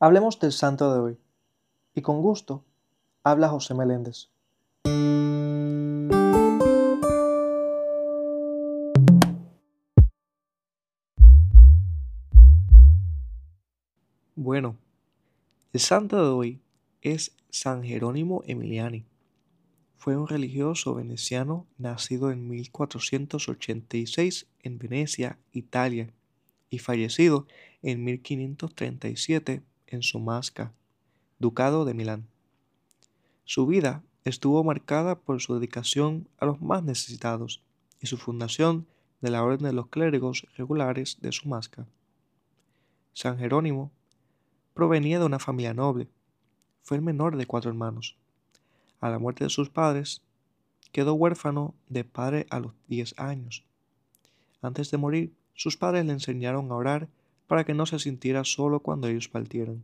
Hablemos del santo de hoy. Y con gusto, habla José Meléndez. Bueno, el santo de hoy es San Jerónimo Emiliani. Fue un religioso veneciano nacido en 1486 en Venecia, Italia, y fallecido en 1537 en Somasca, Ducado de Milán. Su vida estuvo marcada por su dedicación a los más necesitados y su fundación de la Orden de los Clérigos Regulares de Somasca. San Jerónimo provenía de una familia noble. Fue el menor de cuatro hermanos. A la muerte de sus padres, quedó huérfano de padre a los diez años. Antes de morir, sus padres le enseñaron a orar para que no se sintiera solo cuando ellos partieran.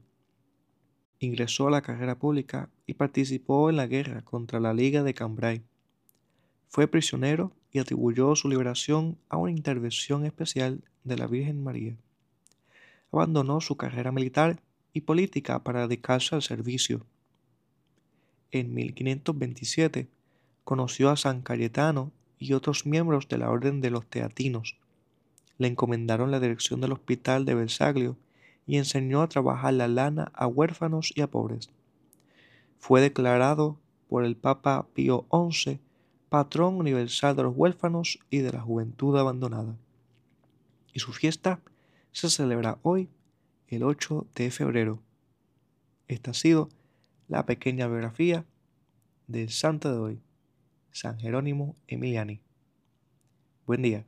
Ingresó a la carrera pública y participó en la guerra contra la Liga de Cambrai. Fue prisionero y atribuyó su liberación a una intervención especial de la Virgen María. Abandonó su carrera militar y política para dedicarse al servicio. En 1527 conoció a San Cayetano y otros miembros de la Orden de los Teatinos le encomendaron la dirección del hospital de Versaglio y enseñó a trabajar la lana a huérfanos y a pobres. Fue declarado por el Papa Pío XI patrón universal de los huérfanos y de la juventud abandonada. Y su fiesta se celebra hoy, el 8 de febrero. Esta ha sido la pequeña biografía del santo de hoy, San Jerónimo Emiliani. Buen día.